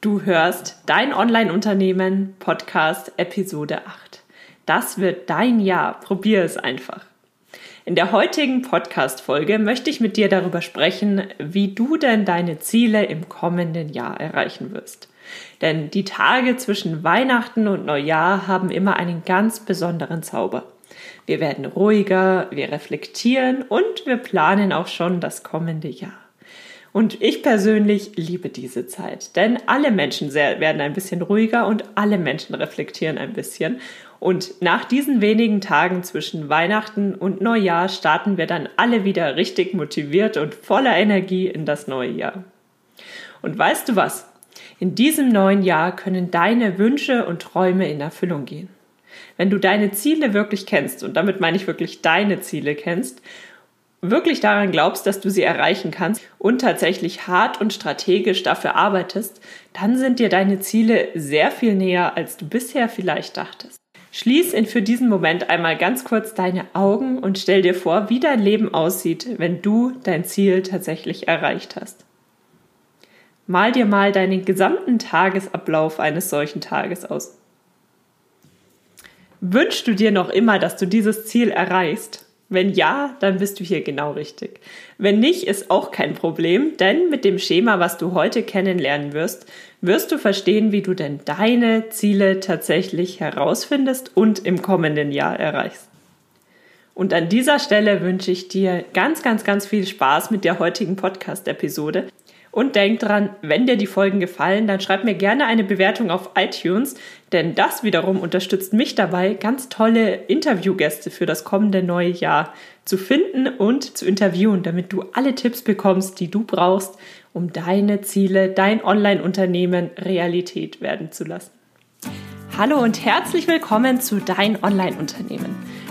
Du hörst Dein Online-Unternehmen Podcast Episode 8. Das wird dein Jahr. Probier es einfach. In der heutigen Podcast-Folge möchte ich mit dir darüber sprechen, wie du denn deine Ziele im kommenden Jahr erreichen wirst. Denn die Tage zwischen Weihnachten und Neujahr haben immer einen ganz besonderen Zauber. Wir werden ruhiger, wir reflektieren und wir planen auch schon das kommende Jahr. Und ich persönlich liebe diese Zeit, denn alle Menschen werden ein bisschen ruhiger und alle Menschen reflektieren ein bisschen. Und nach diesen wenigen Tagen zwischen Weihnachten und Neujahr starten wir dann alle wieder richtig motiviert und voller Energie in das neue Jahr. Und weißt du was? In diesem neuen Jahr können deine Wünsche und Träume in Erfüllung gehen. Wenn du deine Ziele wirklich kennst, und damit meine ich wirklich deine Ziele kennst, wirklich daran glaubst, dass du sie erreichen kannst und tatsächlich hart und strategisch dafür arbeitest, dann sind dir deine Ziele sehr viel näher, als du bisher vielleicht dachtest. Schließ in für diesen Moment einmal ganz kurz deine Augen und stell dir vor, wie dein Leben aussieht, wenn du dein Ziel tatsächlich erreicht hast. Mal dir mal deinen gesamten Tagesablauf eines solchen Tages aus. Wünschst du dir noch immer, dass du dieses Ziel erreichst? Wenn ja, dann bist du hier genau richtig. Wenn nicht, ist auch kein Problem, denn mit dem Schema, was du heute kennenlernen wirst, wirst du verstehen, wie du denn deine Ziele tatsächlich herausfindest und im kommenden Jahr erreichst. Und an dieser Stelle wünsche ich dir ganz, ganz, ganz viel Spaß mit der heutigen Podcast-Episode. Und denk dran, wenn dir die Folgen gefallen, dann schreib mir gerne eine Bewertung auf iTunes, denn das wiederum unterstützt mich dabei, ganz tolle Interviewgäste für das kommende neue Jahr zu finden und zu interviewen, damit du alle Tipps bekommst, die du brauchst, um deine Ziele, dein Online-Unternehmen Realität werden zu lassen. Hallo und herzlich willkommen zu Dein Online-Unternehmen.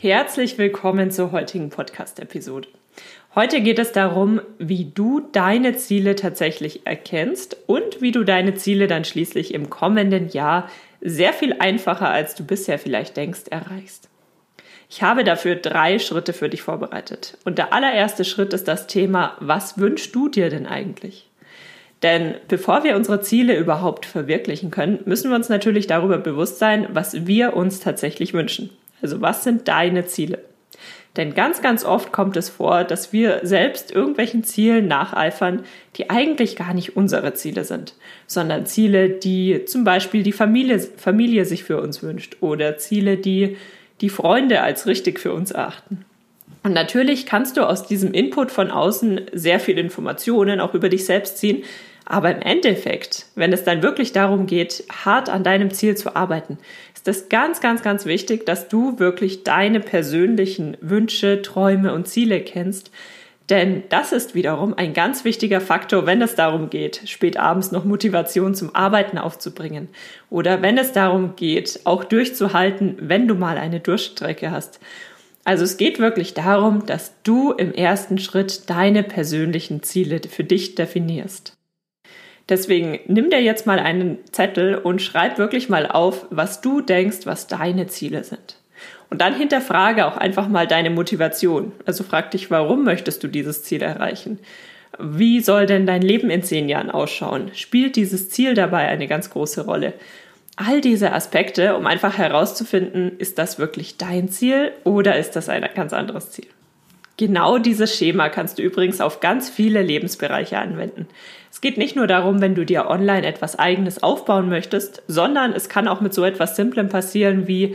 Herzlich willkommen zur heutigen Podcast-Episode. Heute geht es darum, wie du deine Ziele tatsächlich erkennst und wie du deine Ziele dann schließlich im kommenden Jahr sehr viel einfacher, als du bisher vielleicht denkst, erreichst. Ich habe dafür drei Schritte für dich vorbereitet. Und der allererste Schritt ist das Thema, was wünschst du dir denn eigentlich? Denn bevor wir unsere Ziele überhaupt verwirklichen können, müssen wir uns natürlich darüber bewusst sein, was wir uns tatsächlich wünschen. Also was sind deine Ziele? Denn ganz, ganz oft kommt es vor, dass wir selbst irgendwelchen Zielen nacheifern, die eigentlich gar nicht unsere Ziele sind, sondern Ziele, die zum Beispiel die Familie, Familie sich für uns wünscht oder Ziele, die die Freunde als richtig für uns erachten. Und natürlich kannst du aus diesem Input von außen sehr viel Informationen auch über dich selbst ziehen, aber im Endeffekt, wenn es dann wirklich darum geht, hart an deinem Ziel zu arbeiten, ist es ganz, ganz, ganz wichtig, dass du wirklich deine persönlichen Wünsche, Träume und Ziele kennst. Denn das ist wiederum ein ganz wichtiger Faktor, wenn es darum geht, spät abends noch Motivation zum Arbeiten aufzubringen. Oder wenn es darum geht, auch durchzuhalten, wenn du mal eine Durchstrecke hast. Also es geht wirklich darum, dass du im ersten Schritt deine persönlichen Ziele für dich definierst. Deswegen nimm dir jetzt mal einen Zettel und schreib wirklich mal auf, was du denkst, was deine Ziele sind. Und dann hinterfrage auch einfach mal deine Motivation. Also frag dich, warum möchtest du dieses Ziel erreichen? Wie soll denn dein Leben in zehn Jahren ausschauen? Spielt dieses Ziel dabei eine ganz große Rolle? All diese Aspekte, um einfach herauszufinden, ist das wirklich dein Ziel oder ist das ein ganz anderes Ziel? Genau dieses Schema kannst du übrigens auf ganz viele Lebensbereiche anwenden. Es geht nicht nur darum, wenn du dir online etwas Eigenes aufbauen möchtest, sondern es kann auch mit so etwas Simplem passieren wie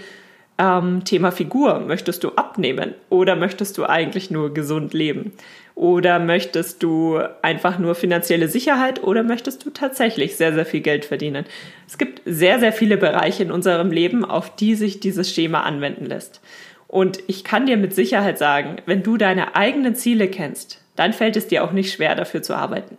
ähm, Thema Figur. Möchtest du abnehmen oder möchtest du eigentlich nur gesund leben? Oder möchtest du einfach nur finanzielle Sicherheit oder möchtest du tatsächlich sehr, sehr viel Geld verdienen? Es gibt sehr, sehr viele Bereiche in unserem Leben, auf die sich dieses Schema anwenden lässt. Und ich kann dir mit Sicherheit sagen, wenn du deine eigenen Ziele kennst, dann fällt es dir auch nicht schwer, dafür zu arbeiten.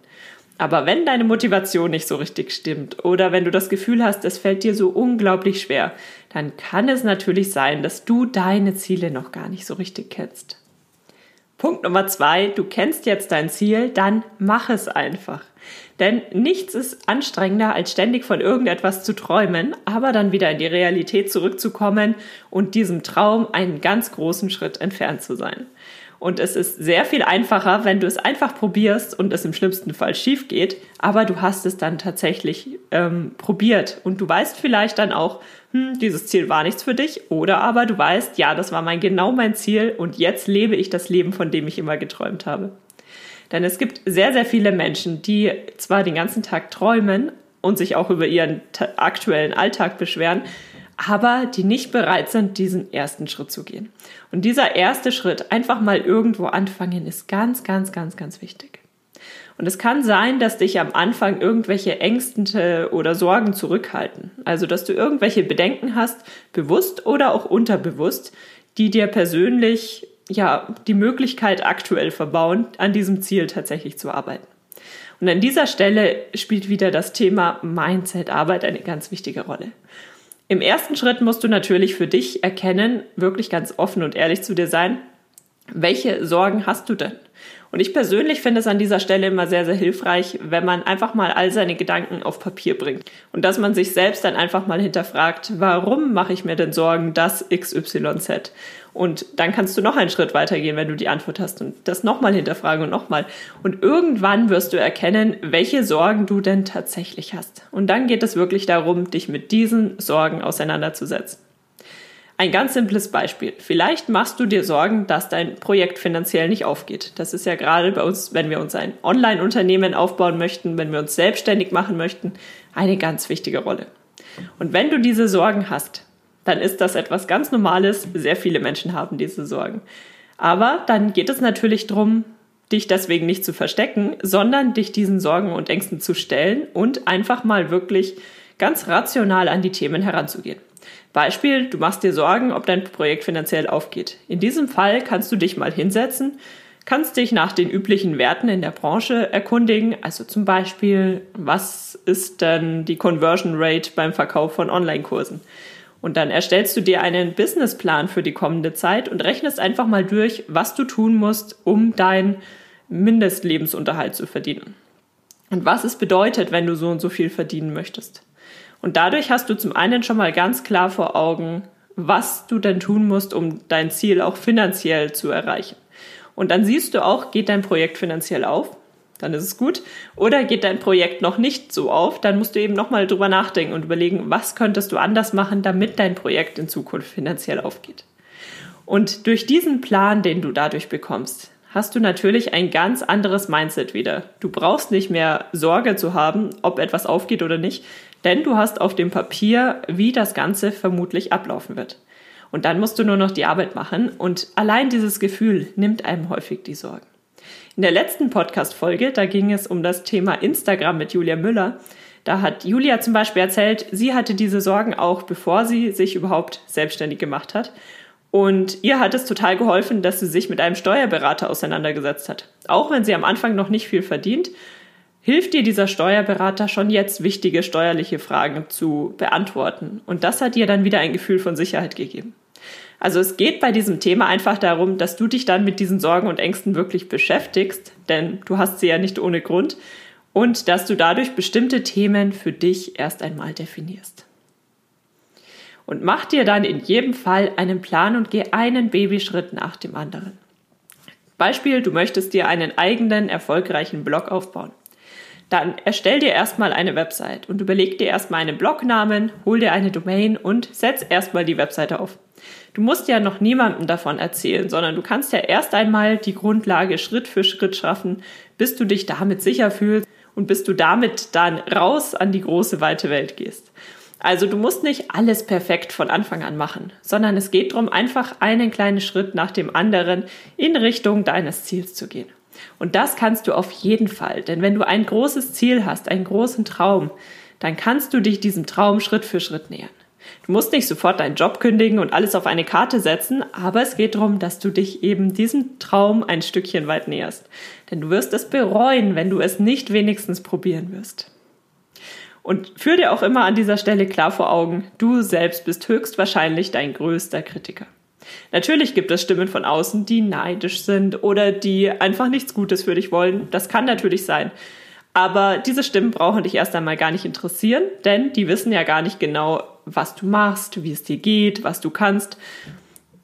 Aber wenn deine Motivation nicht so richtig stimmt oder wenn du das Gefühl hast, es fällt dir so unglaublich schwer, dann kann es natürlich sein, dass du deine Ziele noch gar nicht so richtig kennst. Punkt Nummer zwei, du kennst jetzt dein Ziel, dann mach es einfach. Denn nichts ist anstrengender, als ständig von irgendetwas zu träumen, aber dann wieder in die Realität zurückzukommen und diesem Traum einen ganz großen Schritt entfernt zu sein. Und es ist sehr viel einfacher, wenn du es einfach probierst und es im schlimmsten Fall schief geht, aber du hast es dann tatsächlich ähm, probiert und du weißt vielleicht dann auch, hm, dieses Ziel war nichts für dich, oder aber du weißt, ja, das war mein genau mein Ziel und jetzt lebe ich das Leben, von dem ich immer geträumt habe. Denn es gibt sehr, sehr viele Menschen, die zwar den ganzen Tag träumen und sich auch über ihren aktuellen Alltag beschweren, aber die nicht bereit sind, diesen ersten Schritt zu gehen. Und dieser erste Schritt, einfach mal irgendwo anfangen, ist ganz, ganz, ganz, ganz wichtig. Und es kann sein, dass dich am Anfang irgendwelche Ängste oder Sorgen zurückhalten. Also, dass du irgendwelche Bedenken hast, bewusst oder auch unterbewusst, die dir persönlich ja die Möglichkeit aktuell verbauen, an diesem Ziel tatsächlich zu arbeiten. Und an dieser Stelle spielt wieder das Thema Mindset-Arbeit eine ganz wichtige Rolle. Im ersten Schritt musst du natürlich für dich erkennen, wirklich ganz offen und ehrlich zu dir sein, welche Sorgen hast du denn? Und ich persönlich finde es an dieser Stelle immer sehr, sehr hilfreich, wenn man einfach mal all seine Gedanken auf Papier bringt. Und dass man sich selbst dann einfach mal hinterfragt, warum mache ich mir denn Sorgen, dass XYZ? Und dann kannst du noch einen Schritt weitergehen, wenn du die Antwort hast und das nochmal hinterfragen und nochmal. Und irgendwann wirst du erkennen, welche Sorgen du denn tatsächlich hast. Und dann geht es wirklich darum, dich mit diesen Sorgen auseinanderzusetzen. Ein ganz simples Beispiel. Vielleicht machst du dir Sorgen, dass dein Projekt finanziell nicht aufgeht. Das ist ja gerade bei uns, wenn wir uns ein Online-Unternehmen aufbauen möchten, wenn wir uns selbstständig machen möchten, eine ganz wichtige Rolle. Und wenn du diese Sorgen hast, dann ist das etwas ganz Normales. Sehr viele Menschen haben diese Sorgen. Aber dann geht es natürlich darum, dich deswegen nicht zu verstecken, sondern dich diesen Sorgen und Ängsten zu stellen und einfach mal wirklich ganz rational an die Themen heranzugehen. Beispiel, du machst dir Sorgen, ob dein Projekt finanziell aufgeht. In diesem Fall kannst du dich mal hinsetzen, kannst dich nach den üblichen Werten in der Branche erkundigen, also zum Beispiel, was ist denn die Conversion Rate beim Verkauf von Online-Kursen? Und dann erstellst du dir einen Businessplan für die kommende Zeit und rechnest einfach mal durch, was du tun musst, um deinen Mindestlebensunterhalt zu verdienen. Und was es bedeutet, wenn du so und so viel verdienen möchtest. Und dadurch hast du zum einen schon mal ganz klar vor Augen, was du denn tun musst, um dein Ziel auch finanziell zu erreichen. Und dann siehst du auch, geht dein Projekt finanziell auf? dann ist es gut. Oder geht dein Projekt noch nicht so auf, dann musst du eben nochmal drüber nachdenken und überlegen, was könntest du anders machen, damit dein Projekt in Zukunft finanziell aufgeht. Und durch diesen Plan, den du dadurch bekommst, hast du natürlich ein ganz anderes Mindset wieder. Du brauchst nicht mehr Sorge zu haben, ob etwas aufgeht oder nicht, denn du hast auf dem Papier, wie das Ganze vermutlich ablaufen wird. Und dann musst du nur noch die Arbeit machen und allein dieses Gefühl nimmt einem häufig die Sorgen. In der letzten Podcast-Folge, da ging es um das Thema Instagram mit Julia Müller. Da hat Julia zum Beispiel erzählt, sie hatte diese Sorgen auch, bevor sie sich überhaupt selbstständig gemacht hat. Und ihr hat es total geholfen, dass sie sich mit einem Steuerberater auseinandergesetzt hat. Auch wenn sie am Anfang noch nicht viel verdient, hilft dir dieser Steuerberater schon jetzt wichtige steuerliche Fragen zu beantworten. Und das hat ihr dann wieder ein Gefühl von Sicherheit gegeben. Also es geht bei diesem Thema einfach darum, dass du dich dann mit diesen Sorgen und Ängsten wirklich beschäftigst, denn du hast sie ja nicht ohne Grund, und dass du dadurch bestimmte Themen für dich erst einmal definierst. Und mach dir dann in jedem Fall einen Plan und geh einen Babyschritt nach dem anderen. Beispiel, du möchtest dir einen eigenen erfolgreichen Blog aufbauen. Dann erstell dir erstmal eine Website und überleg dir erstmal einen Blognamen, hol dir eine Domain und setz erstmal die Webseite auf. Du musst ja noch niemandem davon erzählen, sondern du kannst ja erst einmal die Grundlage Schritt für Schritt schaffen, bis du dich damit sicher fühlst und bis du damit dann raus an die große weite Welt gehst. Also du musst nicht alles perfekt von Anfang an machen, sondern es geht darum, einfach einen kleinen Schritt nach dem anderen in Richtung deines Ziels zu gehen. Und das kannst du auf jeden Fall, denn wenn du ein großes Ziel hast, einen großen Traum, dann kannst du dich diesem Traum Schritt für Schritt nähern. Du musst nicht sofort deinen Job kündigen und alles auf eine Karte setzen, aber es geht darum, dass du dich eben diesem Traum ein Stückchen weit näherst. Denn du wirst es bereuen, wenn du es nicht wenigstens probieren wirst. Und führ dir auch immer an dieser Stelle klar vor Augen, du selbst bist höchstwahrscheinlich dein größter Kritiker. Natürlich gibt es Stimmen von außen, die neidisch sind oder die einfach nichts Gutes für dich wollen. Das kann natürlich sein. Aber diese Stimmen brauchen dich erst einmal gar nicht interessieren, denn die wissen ja gar nicht genau, was du machst, wie es dir geht, was du kannst.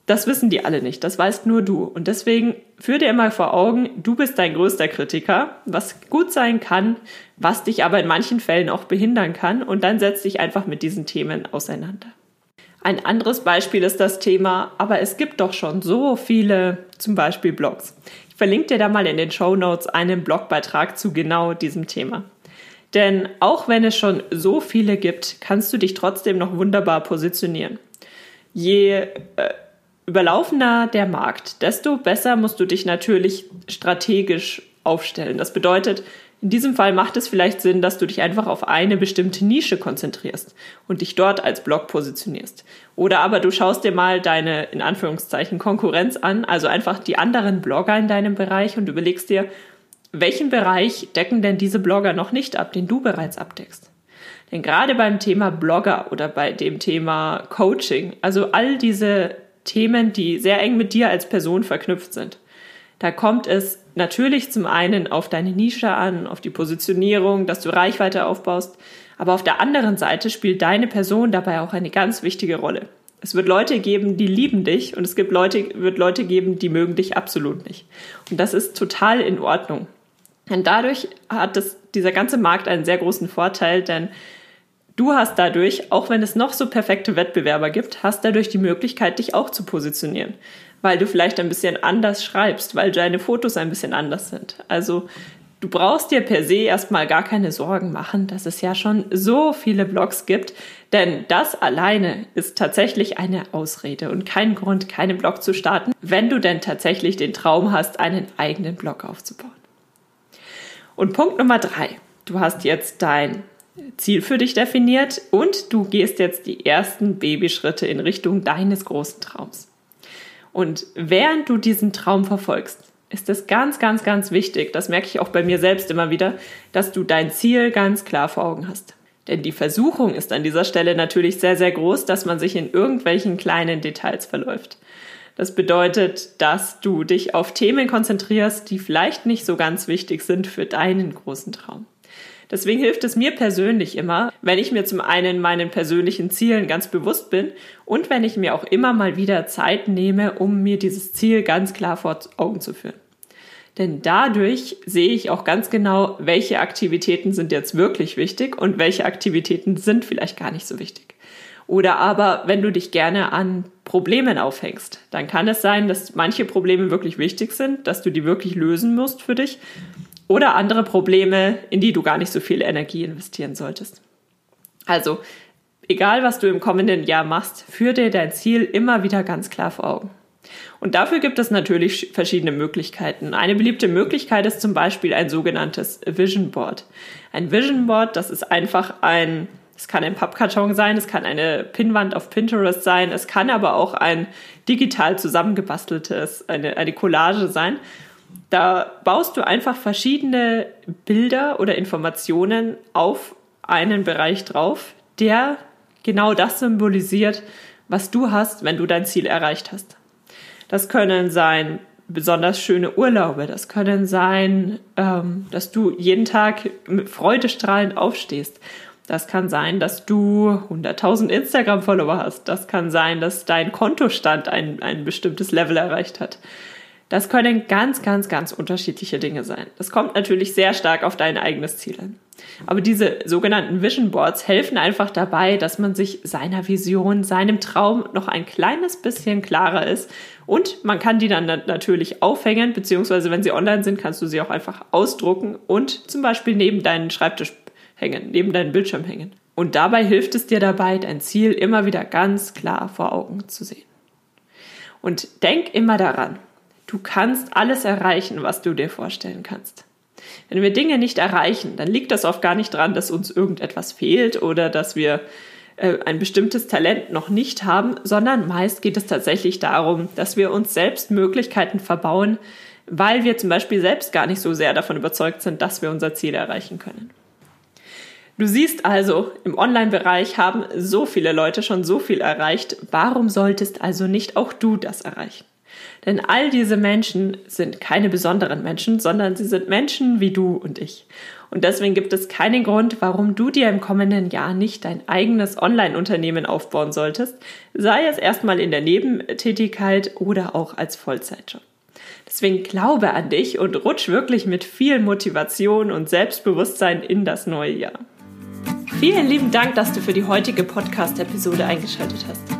Das wissen die alle nicht, das weißt nur du. Und deswegen führ dir immer vor Augen, du bist dein größter Kritiker, was gut sein kann, was dich aber in manchen Fällen auch behindern kann. Und dann setz dich einfach mit diesen Themen auseinander. Ein anderes Beispiel ist das Thema, aber es gibt doch schon so viele, zum Beispiel Blogs. Ich verlinke dir da mal in den Show Notes einen Blogbeitrag zu genau diesem Thema. Denn auch wenn es schon so viele gibt, kannst du dich trotzdem noch wunderbar positionieren. Je äh, überlaufener der Markt, desto besser musst du dich natürlich strategisch aufstellen. Das bedeutet, in diesem Fall macht es vielleicht Sinn, dass du dich einfach auf eine bestimmte Nische konzentrierst und dich dort als Blog positionierst. Oder aber du schaust dir mal deine, in Anführungszeichen, Konkurrenz an, also einfach die anderen Blogger in deinem Bereich und überlegst dir, welchen Bereich decken denn diese Blogger noch nicht ab, den du bereits abdeckst? Denn gerade beim Thema Blogger oder bei dem Thema Coaching, also all diese Themen, die sehr eng mit dir als Person verknüpft sind, da kommt es natürlich zum einen auf deine Nische an, auf die Positionierung, dass du Reichweite aufbaust, aber auf der anderen Seite spielt deine Person dabei auch eine ganz wichtige Rolle. Es wird Leute geben, die lieben dich und es gibt Leute, wird Leute geben, die mögen dich absolut nicht. Und das ist total in Ordnung. Und dadurch hat das, dieser ganze Markt einen sehr großen Vorteil, denn du hast dadurch, auch wenn es noch so perfekte Wettbewerber gibt, hast dadurch die Möglichkeit, dich auch zu positionieren weil du vielleicht ein bisschen anders schreibst, weil deine Fotos ein bisschen anders sind. Also du brauchst dir per se erstmal gar keine Sorgen machen, dass es ja schon so viele Blogs gibt, denn das alleine ist tatsächlich eine Ausrede und kein Grund, keinen Blog zu starten, wenn du denn tatsächlich den Traum hast, einen eigenen Blog aufzubauen. Und Punkt Nummer drei. Du hast jetzt dein Ziel für dich definiert und du gehst jetzt die ersten Babyschritte in Richtung deines großen Traums. Und während du diesen Traum verfolgst, ist es ganz, ganz, ganz wichtig, das merke ich auch bei mir selbst immer wieder, dass du dein Ziel ganz klar vor Augen hast. Denn die Versuchung ist an dieser Stelle natürlich sehr, sehr groß, dass man sich in irgendwelchen kleinen Details verläuft. Das bedeutet, dass du dich auf Themen konzentrierst, die vielleicht nicht so ganz wichtig sind für deinen großen Traum. Deswegen hilft es mir persönlich immer, wenn ich mir zum einen meinen persönlichen Zielen ganz bewusst bin und wenn ich mir auch immer mal wieder Zeit nehme, um mir dieses Ziel ganz klar vor Augen zu führen. Denn dadurch sehe ich auch ganz genau, welche Aktivitäten sind jetzt wirklich wichtig und welche Aktivitäten sind vielleicht gar nicht so wichtig. Oder aber, wenn du dich gerne an Problemen aufhängst, dann kann es sein, dass manche Probleme wirklich wichtig sind, dass du die wirklich lösen musst für dich oder andere Probleme, in die du gar nicht so viel Energie investieren solltest. Also, egal was du im kommenden Jahr machst, führ dir dein Ziel immer wieder ganz klar vor Augen. Und dafür gibt es natürlich verschiedene Möglichkeiten. Eine beliebte Möglichkeit ist zum Beispiel ein sogenanntes Vision Board. Ein Vision Board, das ist einfach ein, es kann ein Pappkarton sein, es kann eine Pinnwand auf Pinterest sein, es kann aber auch ein digital zusammengebasteltes, eine, eine Collage sein. Da baust du einfach verschiedene Bilder oder Informationen auf einen Bereich drauf, der genau das symbolisiert, was du hast, wenn du dein Ziel erreicht hast. Das können sein besonders schöne Urlaube, das können sein, ähm, dass du jeden Tag mit freudestrahlend aufstehst. Das kann sein, dass du 100.000 Instagram-Follower hast. Das kann sein, dass dein Kontostand ein, ein bestimmtes Level erreicht hat. Das können ganz, ganz, ganz unterschiedliche Dinge sein. Das kommt natürlich sehr stark auf dein eigenes Ziel an. Aber diese sogenannten Vision Boards helfen einfach dabei, dass man sich seiner Vision, seinem Traum noch ein kleines bisschen klarer ist. Und man kann die dann natürlich aufhängen, beziehungsweise wenn sie online sind, kannst du sie auch einfach ausdrucken und zum Beispiel neben deinen Schreibtisch hängen, neben deinen Bildschirm hängen. Und dabei hilft es dir dabei, dein Ziel immer wieder ganz klar vor Augen zu sehen. Und denk immer daran, Du kannst alles erreichen, was du dir vorstellen kannst. Wenn wir Dinge nicht erreichen, dann liegt das oft gar nicht daran, dass uns irgendetwas fehlt oder dass wir äh, ein bestimmtes Talent noch nicht haben, sondern meist geht es tatsächlich darum, dass wir uns selbst Möglichkeiten verbauen, weil wir zum Beispiel selbst gar nicht so sehr davon überzeugt sind, dass wir unser Ziel erreichen können. Du siehst also, im Online-Bereich haben so viele Leute schon so viel erreicht. Warum solltest also nicht auch du das erreichen? Denn all diese Menschen sind keine besonderen Menschen, sondern sie sind Menschen wie du und ich. Und deswegen gibt es keinen Grund, warum du dir im kommenden Jahr nicht dein eigenes Online-Unternehmen aufbauen solltest, sei es erstmal in der Nebentätigkeit oder auch als Vollzeitjob. Deswegen glaube an dich und rutsch wirklich mit viel Motivation und Selbstbewusstsein in das neue Jahr. Vielen lieben Dank, dass du für die heutige Podcast-Episode eingeschaltet hast.